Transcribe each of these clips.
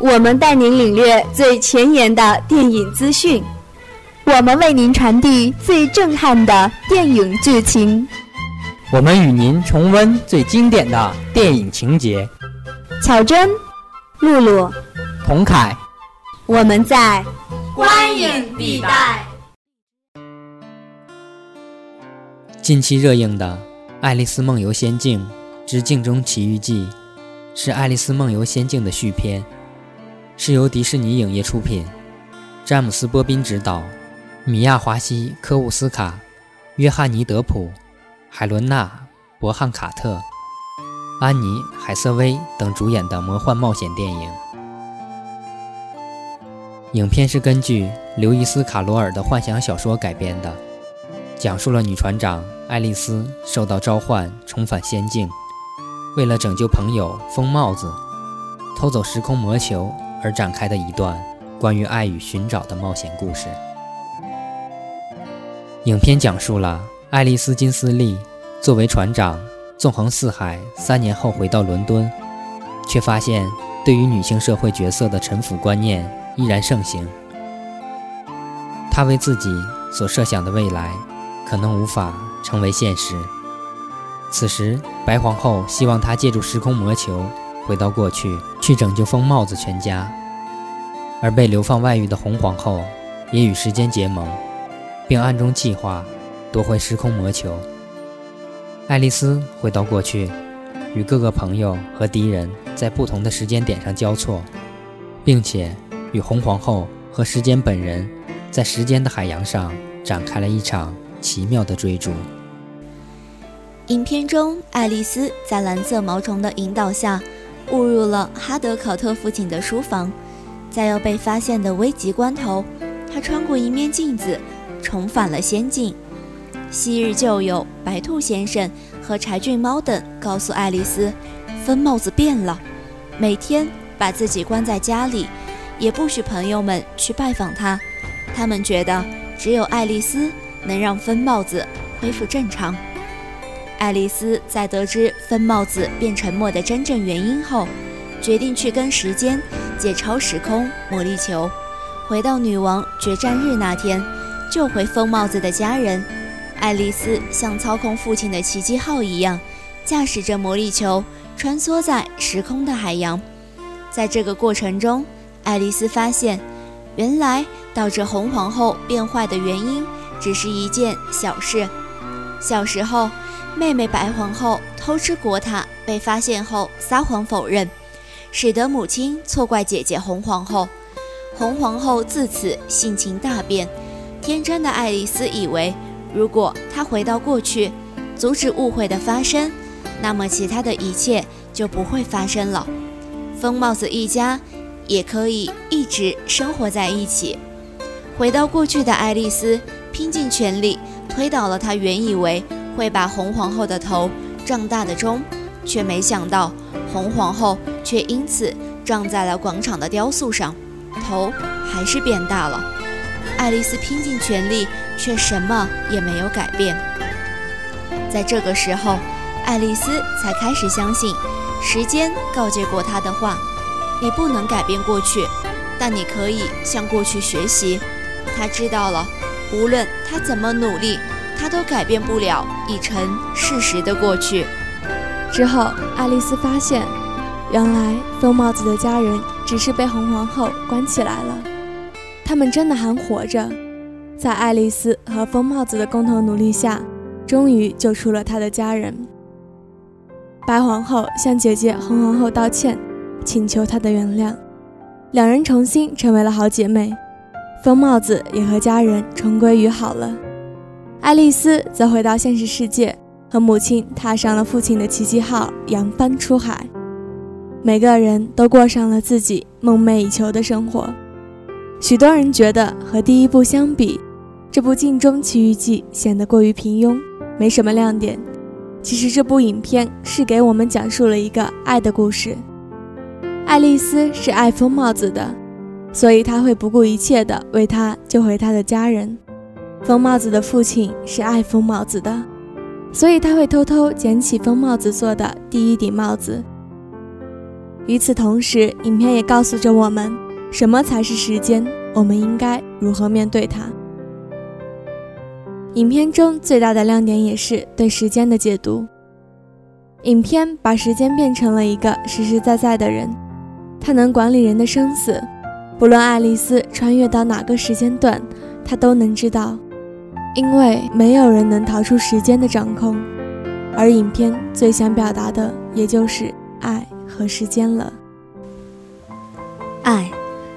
我们带您领略最前沿的电影资讯，我们为您传递最震撼的电影剧情，我们与您重温最经典的电影情节。巧珍、露露、童凯，我们在观影地带。近期热映的《爱丽丝梦游仙境之镜中奇遇记》是《爱丽丝梦游仙境》的续篇。是由迪士尼影业出品，詹姆斯·波宾执导，米娅·华西、科乌斯卡、约翰尼·德普、海伦娜·伯汉卡特、安妮·海瑟薇等主演的魔幻冒险电影。影片是根据刘易斯·卡罗尔的幻想小说改编的，讲述了女船长爱丽丝受到召唤重返仙境，为了拯救朋友疯帽子，偷走时空魔球。而展开的一段关于爱与寻找的冒险故事。影片讲述了爱丽丝金斯利作为船长纵横四海，三年后回到伦敦，却发现对于女性社会角色的臣服观念依然盛行。她为自己所设想的未来可能无法成为现实。此时，白皇后希望她借助时空魔球。回到过去，去拯救疯帽子全家，而被流放外域的红皇后也与时间结盟，并暗中计划夺回时空魔球。爱丽丝回到过去，与各个朋友和敌人在不同的时间点上交错，并且与红皇后和时间本人在时间的海洋上展开了一场奇妙的追逐。影片中，爱丽丝在蓝色毛虫的引导下。误入了哈德考特父亲的书房，在要被发现的危急关头，她穿过一面镜子，重返了仙境。昔日旧友白兔先生和柴郡猫等告诉爱丽丝，疯帽子变了，每天把自己关在家里，也不许朋友们去拜访他。他们觉得只有爱丽丝能让疯帽子恢复正常。爱丽丝在得知疯帽子变沉默的真正原因后，决定去跟时间借超时空魔力球，回到女王决战日那天，救回疯帽子的家人。爱丽丝像操控父亲的奇迹号一样，驾驶着魔力球穿梭在时空的海洋。在这个过程中，爱丽丝发现，原来导致红皇后变坏的原因只是一件小事。小时候。妹妹白皇后偷吃国塔被发现后撒谎否认，使得母亲错怪姐姐红皇后。红皇后自此性情大变。天真的爱丽丝以为，如果她回到过去，阻止误会的发生，那么其他的一切就不会发生了。疯帽子一家也可以一直生活在一起。回到过去的爱丽丝拼尽全力推倒了她原以为。会把红皇后的头撞大的钟，却没想到红皇后却因此撞在了广场的雕塑上，头还是变大了。爱丽丝拼尽全力，却什么也没有改变。在这个时候，爱丽丝才开始相信时间告诫过她的话：你不能改变过去，但你可以向过去学习。她知道了，无论她怎么努力。他都改变不了已成事实的过去。之后，爱丽丝发现，原来疯帽子的家人只是被红皇后关起来了，他们真的还活着。在爱丽丝和疯帽子的共同努力下，终于救出了她的家人。白皇后向姐姐红皇后道歉，请求她的原谅，两人重新成为了好姐妹。疯帽子也和家人重归于好了。爱丽丝则回到现实世界，和母亲踏上了父亲的奇迹号，扬帆出海。每个人都过上了自己梦寐以求的生活。许多人觉得和第一部相比，这部《镜中奇遇记》显得过于平庸，没什么亮点。其实这部影片是给我们讲述了一个爱的故事。爱丽丝是爱疯帽子的，所以她会不顾一切地为他救回他的家人。疯帽子的父亲是爱疯帽子的，所以他会偷偷捡起疯帽子做的第一顶帽子。与此同时，影片也告诉着我们，什么才是时间，我们应该如何面对它。影片中最大的亮点也是对时间的解读。影片把时间变成了一个实实在在的人，他能管理人的生死，不论爱丽丝穿越到哪个时间段，他都能知道，因为没有人能逃出时间的掌控。而影片最想表达的，也就是爱和时间了。爱，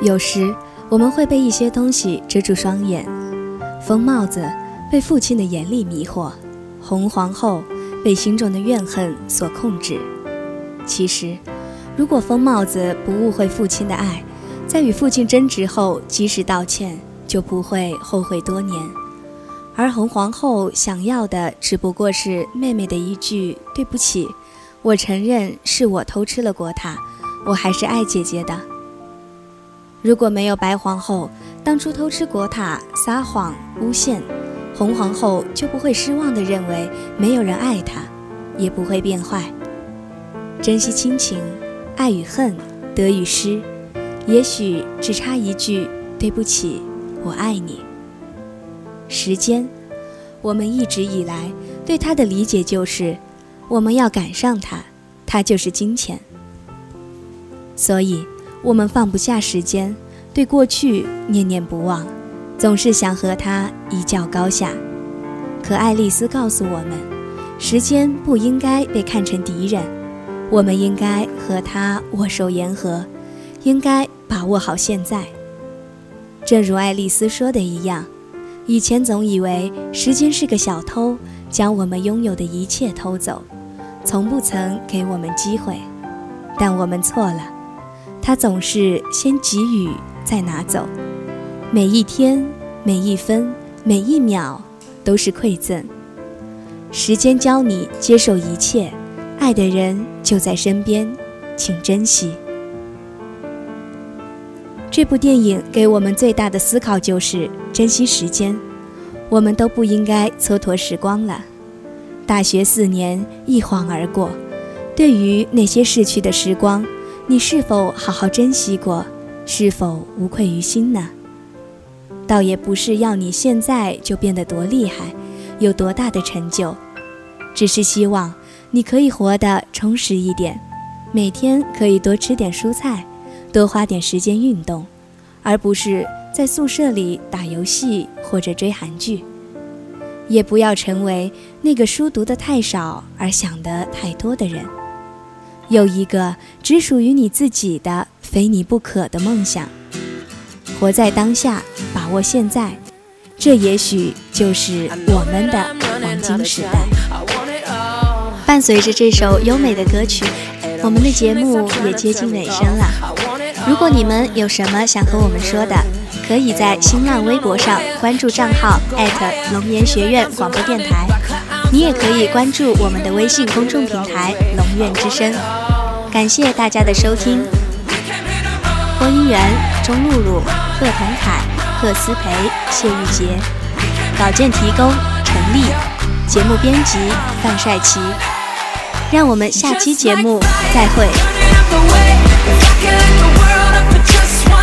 有时我们会被一些东西遮住双眼，疯帽子被父亲的严厉迷惑，红皇后。被心中的怨恨所控制。其实，如果疯帽子不误会父亲的爱，在与父亲争执后及时道歉，就不会后悔多年。而红皇后想要的只不过是妹妹的一句“对不起，我承认是我偷吃了国塔，我还是爱姐姐的。”如果没有白皇后当初偷吃国塔、撒谎诬陷。红皇后就不会失望地认为没有人爱她，也不会变坏。珍惜亲情，爱与恨，得与失，也许只差一句“对不起，我爱你”。时间，我们一直以来对它的理解就是，我们要赶上它，它就是金钱。所以，我们放不下时间，对过去念念不忘。总是想和它一较高下，可爱丽丝告诉我们，时间不应该被看成敌人，我们应该和它握手言和，应该把握好现在。正如爱丽丝说的一样，以前总以为时间是个小偷，将我们拥有的一切偷走，从不曾给我们机会，但我们错了，他总是先给予再拿走。每一天，每一分，每一秒，都是馈赠。时间教你接受一切，爱的人就在身边，请珍惜。这部电影给我们最大的思考就是珍惜时间。我们都不应该蹉跎时光了。大学四年一晃而过，对于那些逝去的时光，你是否好好珍惜过？是否无愧于心呢？倒也不是要你现在就变得多厉害，有多大的成就，只是希望你可以活得充实一点，每天可以多吃点蔬菜，多花点时间运动，而不是在宿舍里打游戏或者追韩剧。也不要成为那个书读得太少而想得太多的人，有一个只属于你自己的、非你不可的梦想。活在当下，把握现在，这也许就是我们的黄金时代。伴随着这首优美的歌曲，我们的节目也接近尾声了。如果你们有什么想和我们说的，可以在新浪微博上关注账号龙岩学院广播电台，你也可以关注我们的微信公众平台龙院之声。感谢大家的收听。播音员：钟露露、贺腾凯、贺思培、谢玉洁；稿件提供：陈丽；节目编辑：范帅奇。让我们下期节目再会。